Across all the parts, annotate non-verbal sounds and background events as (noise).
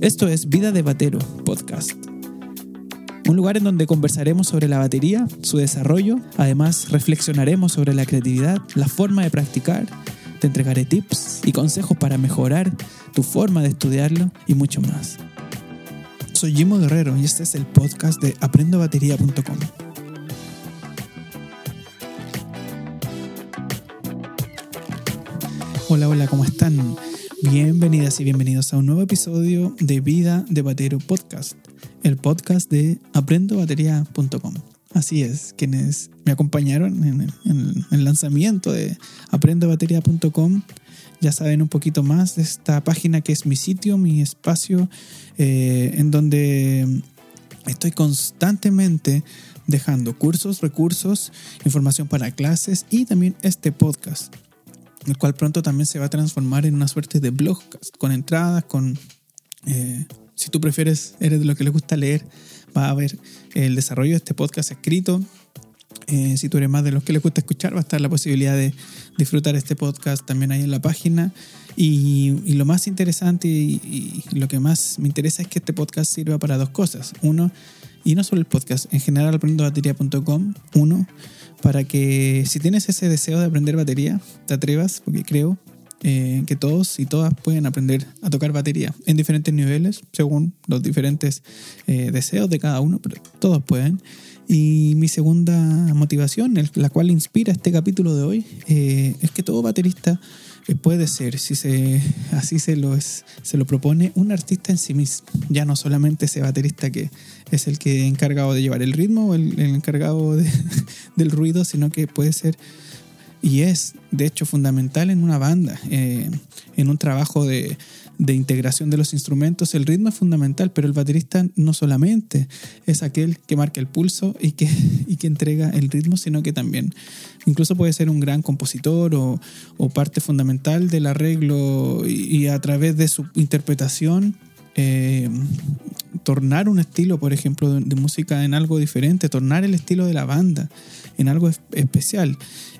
Esto es Vida de Batero Podcast. Un lugar en donde conversaremos sobre la batería, su desarrollo, además reflexionaremos sobre la creatividad, la forma de practicar, te entregaré tips y consejos para mejorar tu forma de estudiarlo y mucho más. Soy Jimo Guerrero y este es el podcast de aprendobatería.com. Hola, hola, ¿cómo están? Bienvenidas y bienvenidos a un nuevo episodio de Vida de Batero Podcast, el podcast de aprendobatería.com. Así es, quienes me acompañaron en, el lanzamiento de aprendobatería.com ya saben un poquito más de esta página que es mi sitio, mi espacio, eh, en donde estoy constantemente dejando cursos, recursos, información para clases y también este podcast el cual pronto también se va a transformar en una suerte de blog con entradas, con... Eh, si tú prefieres, eres de lo que le gusta leer, va a haber el desarrollo de este podcast escrito. Eh, si tú eres más de los que le gusta escuchar, va a estar la posibilidad de disfrutar este podcast también ahí en la página. Y, lo más interesante y, y, lo que más me interesa es que este podcast sirva para dos cosas. Uno, y no solo el podcast, en general aprendobatería.com. Uno, para que si tienes ese deseo de aprender batería, te atrevas, porque creo eh, que todos y todas pueden aprender a tocar batería en diferentes niveles, según los diferentes eh, deseos de cada uno, pero todos pueden. Y mi segunda motivación, la cual inspira este capítulo de hoy, eh, es que todo baterista puede ser, si se, así se lo, es, se lo propone, un artista en sí mismo. Ya no solamente ese baterista que es el que encargado de llevar el ritmo o el, encargado (laughs) del ruido, sino que puede ser y es, de hecho, fundamental en una banda, eh, en un trabajo de, de integración de los instrumentos, el ritmo es fundamental, pero el baterista no solamente es aquel que marca el pulso y que, y que entrega el ritmo, sino que también incluso puede ser un gran compositor o, parte fundamental del arreglo y, a través de su interpretación eh, tornar un estilo, por ejemplo, de, música en algo diferente, tornar el estilo de la banda en algo especial.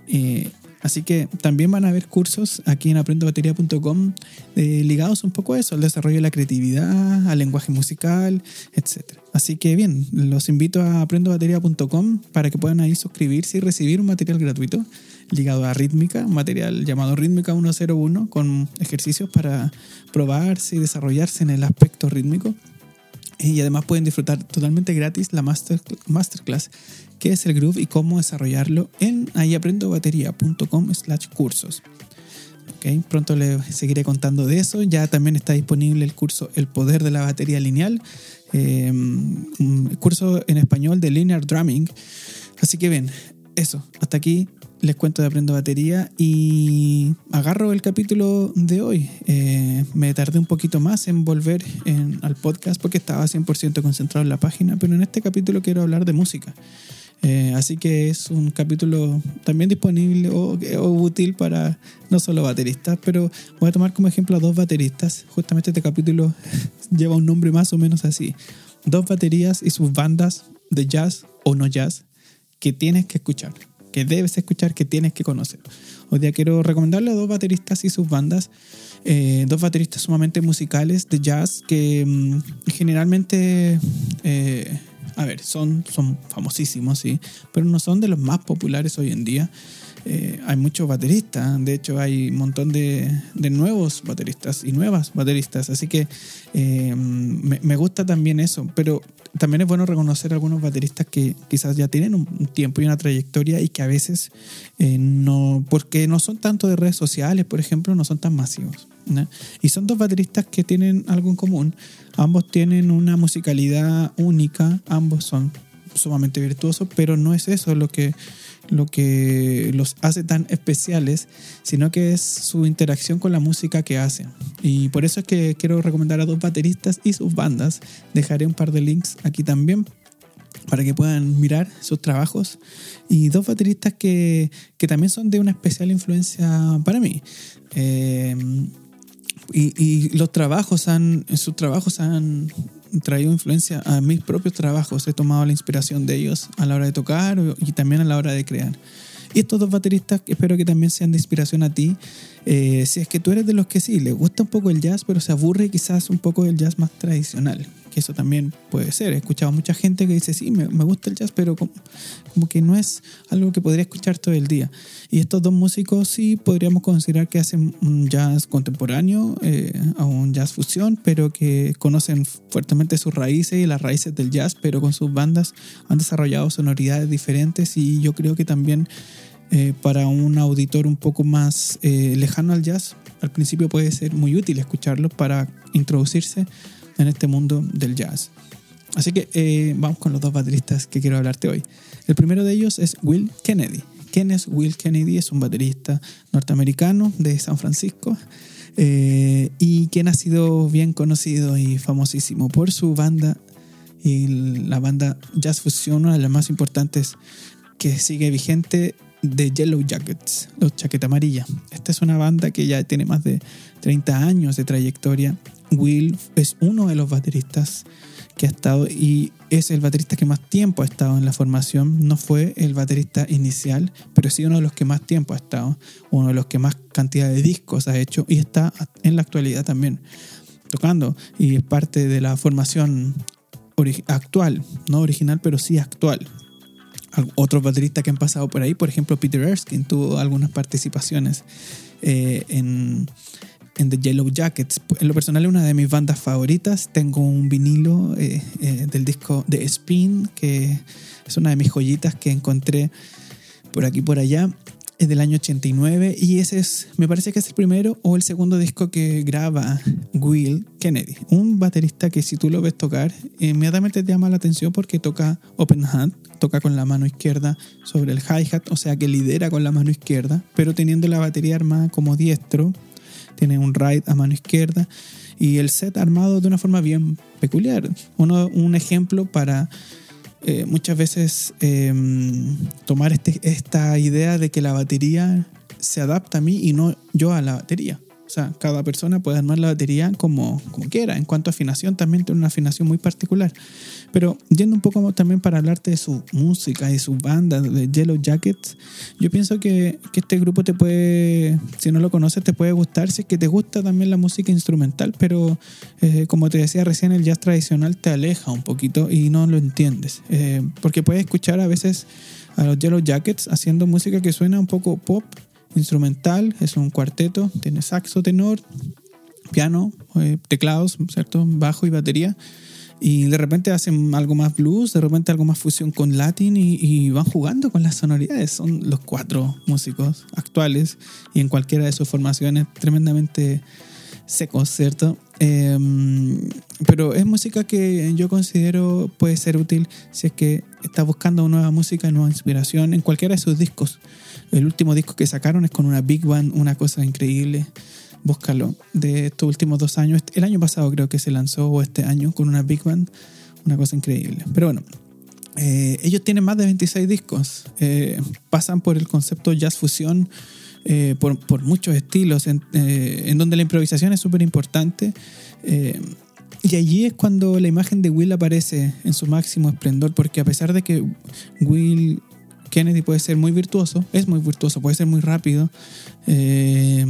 Eh, Así que también van a haber cursos aquí en aprendobatería.com eh, ligados un poco a eso, al desarrollo de la creatividad, al lenguaje musical, etc. Así que bien, los invito a aprendobatería.com para que puedan ahí suscribirse y recibir un material gratuito ligado a rítmica, un material llamado Rítmica 101 con ejercicios para probarse y desarrollarse en el aspecto rítmico. Y además pueden disfrutar totalmente gratis la master, masterclass qué es el groove y cómo desarrollarlo en ahíaprendobatería.com slash cursos. Okay, pronto les seguiré contando de eso. Ya también está disponible el curso El Poder de la Batería Lineal, eh, curso en español de Linear Drumming. Así que bien, eso, hasta aquí les cuento de Aprendo Batería y agarro el capítulo de hoy. Eh, me tardé un poquito más en volver al podcast porque estaba 100% concentrado en la página, pero en este capítulo quiero hablar de música. Eh, así que es un capítulo también disponible o, útil para no solo bateristas, pero voy a tomar como ejemplo a dos bateristas. Justamente este capítulo (laughs) lleva un nombre más o menos así. Dos baterías y sus bandas de jazz o no jazz que tienes que escuchar, que debes escuchar, que tienes que conocer. Hoy día quiero recomendarle a dos bateristas y sus bandas. Eh, dos bateristas sumamente musicales de jazz que mm, generalmente eh, a ver, son, son famosísimos, sí, pero no son de los más populares hoy en día. Eh, hay muchos bateristas, de hecho hay un montón de, nuevos bateristas y nuevas bateristas, así que eh, me, gusta también eso, pero también es bueno reconocer algunos bateristas que quizás ya tienen un tiempo y una trayectoria y que a veces eh, no, porque no son tanto de redes sociales, por ejemplo, no son tan masivos. Y son dos bateristas que tienen algo en común. Ambos tienen una musicalidad única, ambos son sumamente virtuosos, pero no es eso lo que, lo que los hace tan especiales, sino que es su interacción con la música que hacen. Y por eso es que quiero recomendar a dos bateristas y sus bandas. Dejaré un par de links aquí también para que puedan mirar sus trabajos. Y dos bateristas que, que también son de una especial influencia para mí. Eh, y, los trabajos han, sus trabajos han traído influencia a mis propios trabajos. He tomado la inspiración de ellos a la hora de tocar y también a la hora de crear. Y estos dos bateristas espero que también sean de inspiración a ti. Eh, si es que tú eres de los que sí, le gusta un poco el jazz, pero se aburre quizás un poco del jazz más tradicional que eso también puede ser. He escuchado mucha gente que dice, sí, me, gusta el jazz, pero como, que no es algo que podría escuchar todo el día. Y estos dos músicos sí podríamos considerar que hacen un jazz contemporáneo eh, un jazz fusión, pero que conocen fuertemente sus raíces y las raíces del jazz, pero con sus bandas han desarrollado sonoridades diferentes y yo creo que también... Eh, para un auditor un poco más eh, lejano al jazz, al principio puede ser muy útil escucharlo para introducirse en este mundo del jazz. Así que eh, vamos con los dos bateristas que quiero hablarte hoy. El primero de ellos es Will Kennedy. ¿Quién es Will Kennedy? Es un baterista norteamericano de San Francisco eh, y quien ha sido bien conocido y famosísimo por su banda y la banda Jazz Fusion, una de las más importantes que sigue vigente de Yellow Jackets, los Chaqueta Amarilla. Esta es una banda que ya tiene más de 30 años de trayectoria Will es uno de los bateristas que ha estado y es el baterista que más tiempo ha estado en la formación. No fue el baterista inicial, pero sí uno de los que más tiempo ha estado, uno de los que más cantidad de discos ha hecho y está en la actualidad también tocando y es parte de la formación actual, no original, pero sí actual. Otros bateristas que han pasado por ahí, por ejemplo Peter Erskine tuvo algunas participaciones eh, en, en The Yellow Jackets. En lo personal es una de mis bandas favoritas. Tengo un vinilo eh, eh, del disco de Spin, que es una de mis joyitas que encontré por aquí por allá. Es del año 89 y ese es, me parece que es el primero o el segundo disco que graba Will Kennedy. Un baterista que si tú lo ves tocar, inmediatamente te llama la atención porque toca open hand, toca con la mano izquierda sobre el hi-hat, o sea que lidera con la mano izquierda, pero teniendo la batería armada como diestro tiene un ride a mano izquierda y el set armado de una forma bien peculiar. Uno, un ejemplo para eh, muchas veces em, tomar este, esta idea de que la batería se adapta a mí y no yo a la batería. O sea, cada persona puede armar la batería como, como quiera. En cuanto a afinación, también tiene una afinación muy particular. Pero yendo un poco también para hablarte de su música y su banda, de Yellow Jackets, yo pienso que, que, este grupo te puede, si no lo conoces, te puede gustar, si es que te gusta también la música instrumental, pero eh, como te decía recién, el jazz tradicional te aleja un poquito y no lo entiendes. Eh, porque puedes escuchar a veces a los Yellow Jackets haciendo música que suena un poco pop, instrumental, es un cuarteto, tiene saxo tenor, piano, eh, teclados, ¿cierto? Bajo y batería. Y de repente hacen algo más blues, de repente algo más fusión con latín y, van jugando con las sonoridades. Son los cuatro músicos actuales y en cualquiera de sus formaciones tremendamente secos, ¿cierto? Em, pero es música que yo considero puede ser útil si es que estás buscando nueva música, nueva inspiración en cualquiera de sus discos. El último disco que sacaron es con una big band, una cosa increíble. Búscalo. De estos últimos dos años, el año pasado creo que se lanzó, o este año, con una big band, una cosa increíble. Pero bueno, eh, ellos tienen más de 26 discos. Eh, pasan por el concepto jazz fusión eh, por, muchos estilos, en, donde la improvisación es súper importante. y allí es cuando la imagen de Will aparece en su máximo esplendor, porque a pesar de que Will Kennedy puede ser muy virtuoso, es muy virtuoso, puede ser muy rápido eh,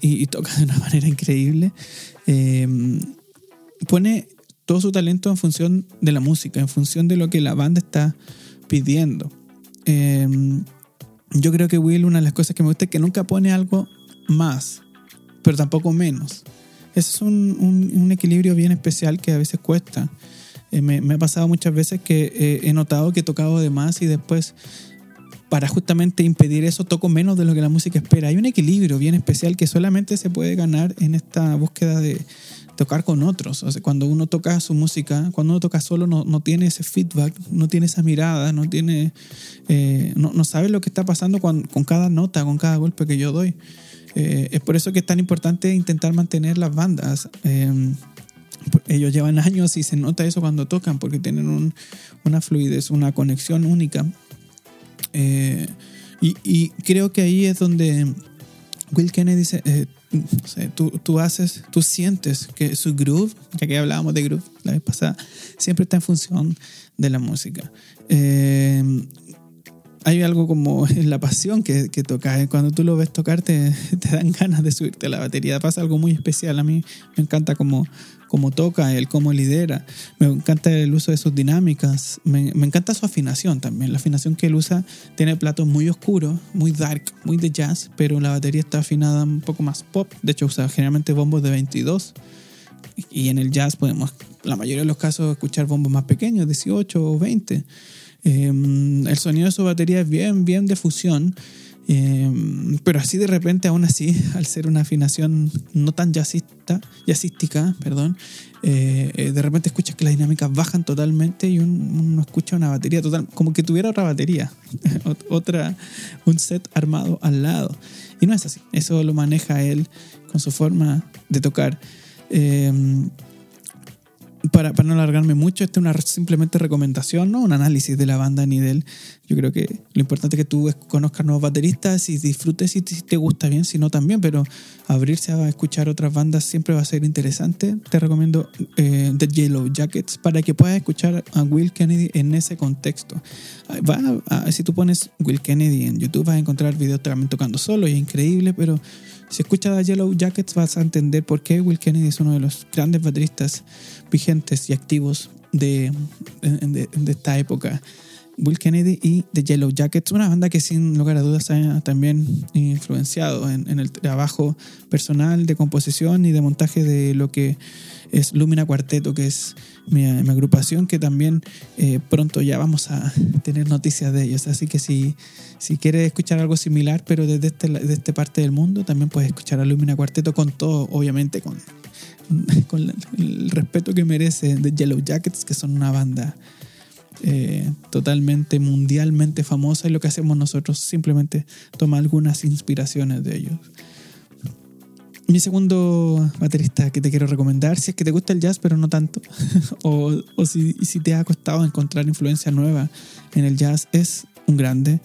y, toca de una (laughs) manera increíble. Pone todo su talento en función de la música, en función de lo que la banda está pidiendo. Eh, yo creo que Will, una de las cosas que me gusta es que nunca pone algo más, pero tampoco menos. Ese es un, equilibrio bien especial que a veces cuesta. me, me, ha pasado muchas veces que he notado que he tocado de más y después para justamente impedir eso toco menos de lo que la música espera. Hay un equilibrio bien especial que solamente se puede ganar en esta búsqueda de tocar con otros. O sea, cuando uno toca su música, cuando uno toca solo no, tiene ese feedback, no tiene esa mirada, no tiene, eh, no, sabe lo que está pasando con, cada nota, con cada golpe que yo doy. Eh, es por eso que es tan importante intentar mantener las bandas. Eh, ellos llevan años y se nota eso cuando tocan porque tienen un, una fluidez, una conexión única eh, y, creo que ahí es donde Will Kennedy dice, tú, tú, haces, tú sientes que su groove, ya que hablábamos de groove la vez pasada, siempre está en función de la música. Eh, hay algo como (laughs) la pasión que, que toca. ¿eh? Cuando tú lo ves tocar, te, (laughs) te, dan ganas de subirte a la batería. Pasa algo muy especial. A mí me encanta cómo, cómo toca, él cómo lidera. Me encanta el uso de sus dinámicas. Me, encanta su afinación también. La afinación que él usa tiene platos muy oscuros, muy dark, muy de jazz, pero la batería está afinada un poco más pop. De hecho, usa generalmente bombos de 22. Y en el jazz podemos, la mayoría de los casos, escuchar bombos más pequeños, 18 o 20. Eh, el sonido de su batería es bien, bien de fusión. Eh, pero así de repente, aún así, (laughs) al ser una afinación no tan jazzista, jazzística, perdón, eh, de repente escuchas que las dinámicas bajan totalmente y uno escucha una batería total, como que tuviera otra batería, (laughs) otra, un set armado al lado. Y no es así, eso lo maneja él con su forma de tocar. Para, para, no alargarme mucho, esta es una simplemente recomendación, no un análisis de la banda ni de él. Yo creo que lo importante es que tú conozcas nuevos bateristas y disfrutes si te gusta bien, si no también, pero abrirse a escuchar otras bandas siempre va a ser interesante. Te recomiendo eh, The Yellow Jackets para que puedas escuchar a Will Kennedy en ese contexto. Va a, si tú pones Will Kennedy en YouTube vas a encontrar videos también tocando solo y es increíble, pero si escuchas a Yellow Jackets vas a entender por qué Will Kennedy es uno de los grandes bateristas vigentes y activos de, de, esta época. Will Kennedy y The Yellow Jackets, una banda que sin lugar a dudas ha también influenciado en, el trabajo personal de composición y de montaje de lo que es Lumina Cuarteto, que es mi, mi agrupación, que también eh, pronto ya vamos a tener noticias de ellos. Así que si, si quieres escuchar algo similar, pero desde este, desde esta parte del mundo, también puedes escuchar a Lumina Cuarteto con todo, obviamente con, (laughs) con el respeto que merece The Yellow Jackets, que son una banda eh, totalmente mundialmente famosa y lo que hacemos nosotros simplemente toma algunas inspiraciones de ellos. Mi segundo baterista que te quiero recomendar, si es que te gusta el jazz pero no tanto, (laughs) o, o si, si te ha costado encontrar influencia nueva en el jazz, es un grande,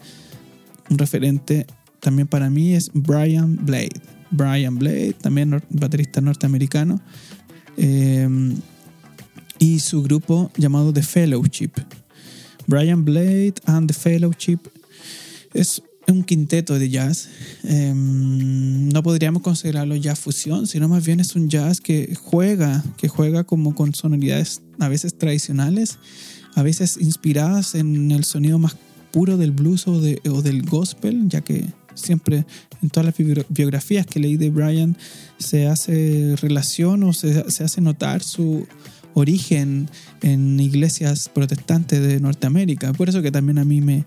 un referente también para mí es Brian Blade. Brian Blade, también baterista norteamericano. Eh, y su grupo llamado The Fellowship. Brian Blade and the Fellowship es un quinteto de jazz. Eh, no podríamos considerarlo jazz fusión, sino más bien es un jazz que juega, que juega como con sonoridades a veces tradicionales, a veces inspiradas en el sonido más puro del blues o, o del gospel, ya que siempre en todas las biografías que leí de Brian se hace relación o se, se hace notar su origen en iglesias protestantes de Norteamérica. Por eso que también a mí me,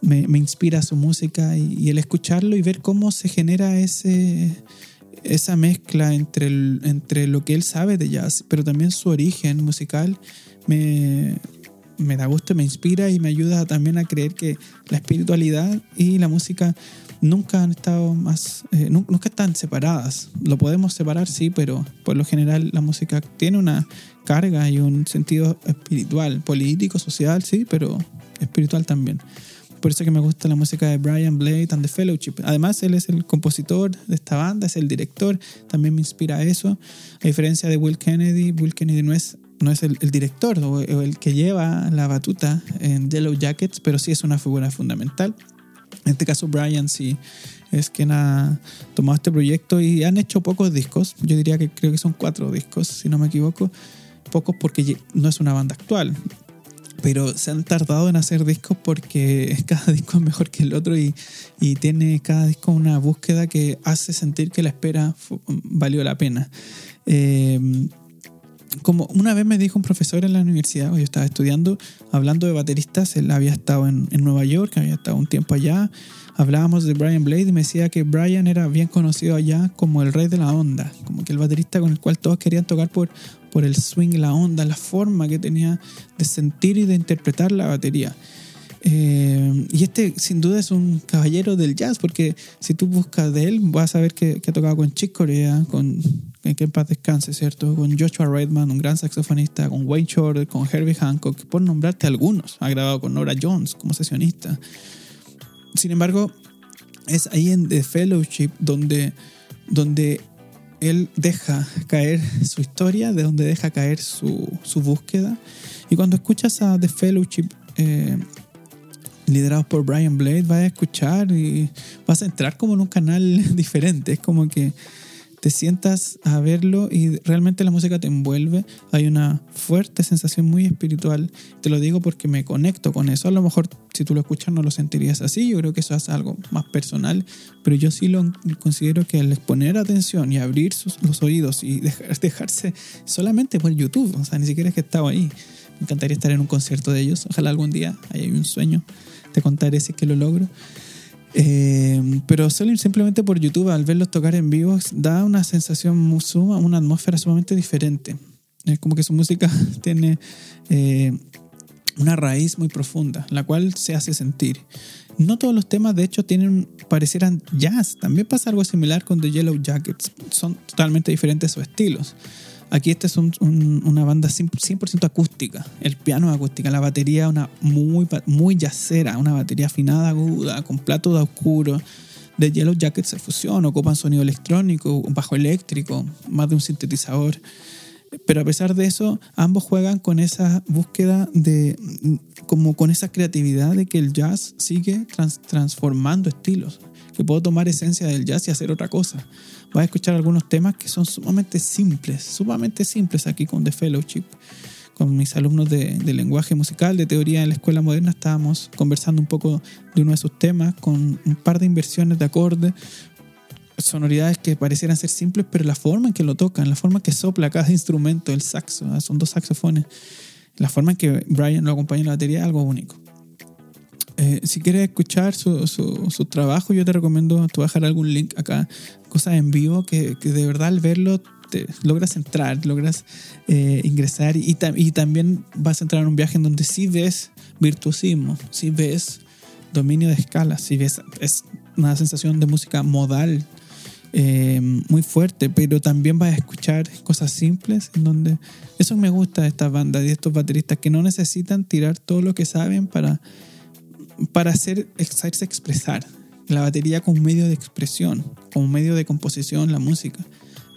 me, me inspira su música y, el escucharlo y ver cómo se genera ese, esa mezcla entre, el, entre lo que él sabe de jazz, pero también su origen musical, me, me da gusto, me inspira y me ayuda también a creer que la espiritualidad y la música nunca han estado más, eh, nunca están separadas. Lo podemos separar, sí, pero por lo general la música tiene una carga y un sentido espiritual, político, social, sí, pero espiritual también. Por eso que me gusta la música de Brian Blade and the Fellowship. Además, él es el compositor de esta banda, es el director, también me inspira eso. A diferencia de Will Kennedy, Will Kennedy no es, no es el, el director o el que lleva la batuta en Yellow Jackets, pero sí es una figura fundamental. En este caso, Brian sí es quien ha tomado este proyecto y han hecho pocos discos. Yo diría que creo que son cuatro discos, si no me equivoco. Pocos porque no es una banda actual. Pero se han tardado en hacer discos porque (laughs) cada disco es mejor que el otro y, y tiene cada disco una búsqueda que hace sentir que la espera valió la pena. Eh, como una vez me dijo un profesor en la universidad, yo estaba estudiando, hablando de bateristas, él había estado en, en, Nueva York, había estado un tiempo allá, hablábamos de Brian Blade y me decía que Brian era bien conocido allá como el rey de la onda, como que el baterista con el cual todos querían tocar por, por el swing, la onda, la forma que tenía de sentir y de interpretar la batería. Eh, y este sin duda es un caballero del jazz, porque si tú buscas de él, vas a ver que, que ha tocado con Chick Corea, con que en paz descanse, ¿cierto? Con Joshua Redman, un gran saxofonista, con Wayne Shorter, con Herbie Hancock, por nombrarte algunos. Ha grabado con Nora Jones como sesionista. Sin embargo, es ahí en The Fellowship donde, donde él deja caer su historia, de donde deja caer su, su búsqueda. Y cuando escuchas a The Fellowship, eh, liderados por Brian Blade, vas a escuchar y vas a entrar como en un canal (laughs) diferente. Es como que te sientas a verlo y realmente la música te envuelve. Hay una fuerte sensación muy espiritual. Te lo digo porque me conecto con eso. A lo mejor si tú lo escuchas no lo sentirías así. Yo creo que eso es algo más personal. Pero yo sí lo considero que al poner atención y abrir los oídos y (laughs) dejarse solamente por YouTube, o sea, ni siquiera es que estaba ahí. Me encantaría estar en un concierto de ellos. Ojalá algún día haya un sueño. Te contaré si es que lo logro. Eh, pero solo simplemente por YouTube, al verlos tocar en vivo, da una sensación, muy suma, una atmósfera sumamente diferente. Es como que su música (laughs) tiene eh, una raíz muy profunda, la cual se hace sentir. No todos los temas, de hecho, tienen parecieran jazz. También pasa algo similar con The Yellow Jackets. Son totalmente diferentes sus estilos. Aquí esta es una banda 100% acústica. El piano es acústica, la batería una muy, muy yacera, una batería afinada, aguda, con plato de oscuro. De Yellow Jackets se fusiona, ocupan sonido electrónico, bajo eléctrico, más de un sintetizador. Pero a pesar de eso, ambos juegan con esa búsqueda de, como con esa creatividad de que el jazz sigue transformando estilos, que puedo tomar esencia del jazz y hacer otra cosa vas a escuchar algunos temas que son sumamente simples, sumamente simples aquí con The Fellowship. Con mis alumnos de, lenguaje musical, de teoría en la escuela moderna, estábamos conversando un poco de uno de sus temas con un par de inversiones de acordes, sonoridades que parecieran ser simples, pero la forma en que lo tocan, la forma en que sopla cada instrumento, el saxo, son dos saxofones, la forma en que Brian lo acompaña en la batería es algo único. Eh, si quieres escuchar su, su, trabajo, yo te recomiendo, a dejar algún link acá, cosas en vivo que, que de verdad al verlo te logras entrar, logras eh, ingresar y, y, también vas a entrar en un viaje en donde sí ves virtuosismo, sí ves dominio de escala, sí ves es una sensación de música modal eh, muy fuerte, pero también vas a escuchar cosas simples en donde eso me gusta de estas bandas y estos bateristas que no necesitan tirar todo lo que saben para para hacer, hacerse expresar. La batería como medio de expresión, como medio de composición, la música.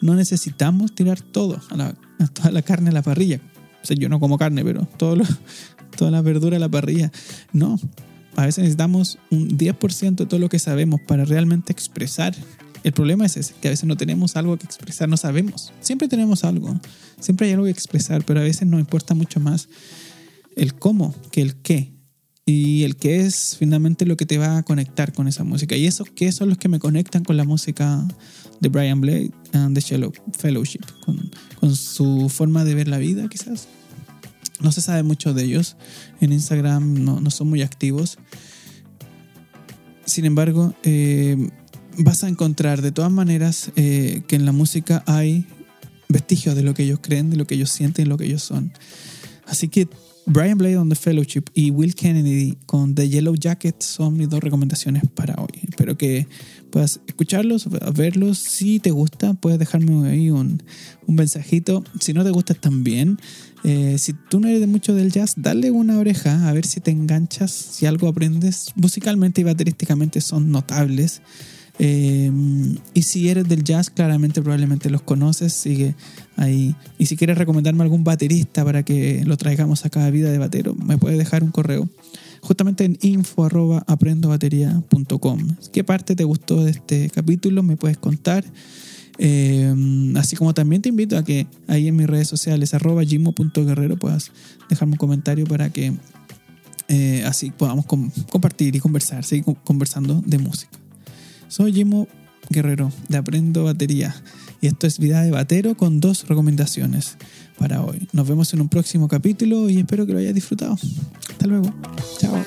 No necesitamos tirar todo, a la, toda la carne a la parrilla. O sea, yo no como carne, pero todo (laughs) toda la verdura a la parrilla. No, a veces necesitamos un 10% de todo lo que sabemos para realmente expresar. El problema es ese, que a veces no tenemos algo que expresar, no sabemos. Siempre tenemos algo, siempre hay algo que expresar, pero a veces nos importa mucho más el cómo que el qué y el que es finalmente lo que te va a conectar con esa música. Y esos que son los que me conectan con la música de Brian Blade and the Fellowship, con, con, su forma de ver la vida quizás. No se sabe mucho de ellos. En Instagram no, no son muy activos. Sin embargo, eh, vas a encontrar de todas maneras eh, que en la música hay vestigios de lo que ellos creen, de lo que ellos sienten, de lo que ellos son. Así que Brian Blade on the Fellowship y Will Kennedy con The Yellow Jacket son mis dos recomendaciones para hoy. Espero que puedas escucharlos, verlos. Si te gusta, puedes dejarme ahí un, un mensajito. Si no te gusta, también. Eh, si tú no eres de mucho del jazz, dale una oreja a ver si te enganchas, si algo aprendes. Musicalmente y baterísticamente son notables. Eh, y si eres del jazz, claramente probablemente los conoces, sigue ahí. Y si quieres recomendarme algún baterista para que lo traigamos a cada vida de batero, me puedes dejar un correo. Justamente en info ¿Qué parte te gustó de este capítulo? Me puedes contar. Eh, así como también te invito a que ahí en mis redes sociales, arroba gimo.guerrero, puedas dejarme un comentario para que eh, así podamos compartir y conversar, seguir conversando de música. Soy Jimo Guerrero de Aprendo Batería y esto es Vida de Batero con dos recomendaciones para hoy. Nos vemos en un próximo capítulo y espero que lo hayas disfrutado. Hasta luego. Chao.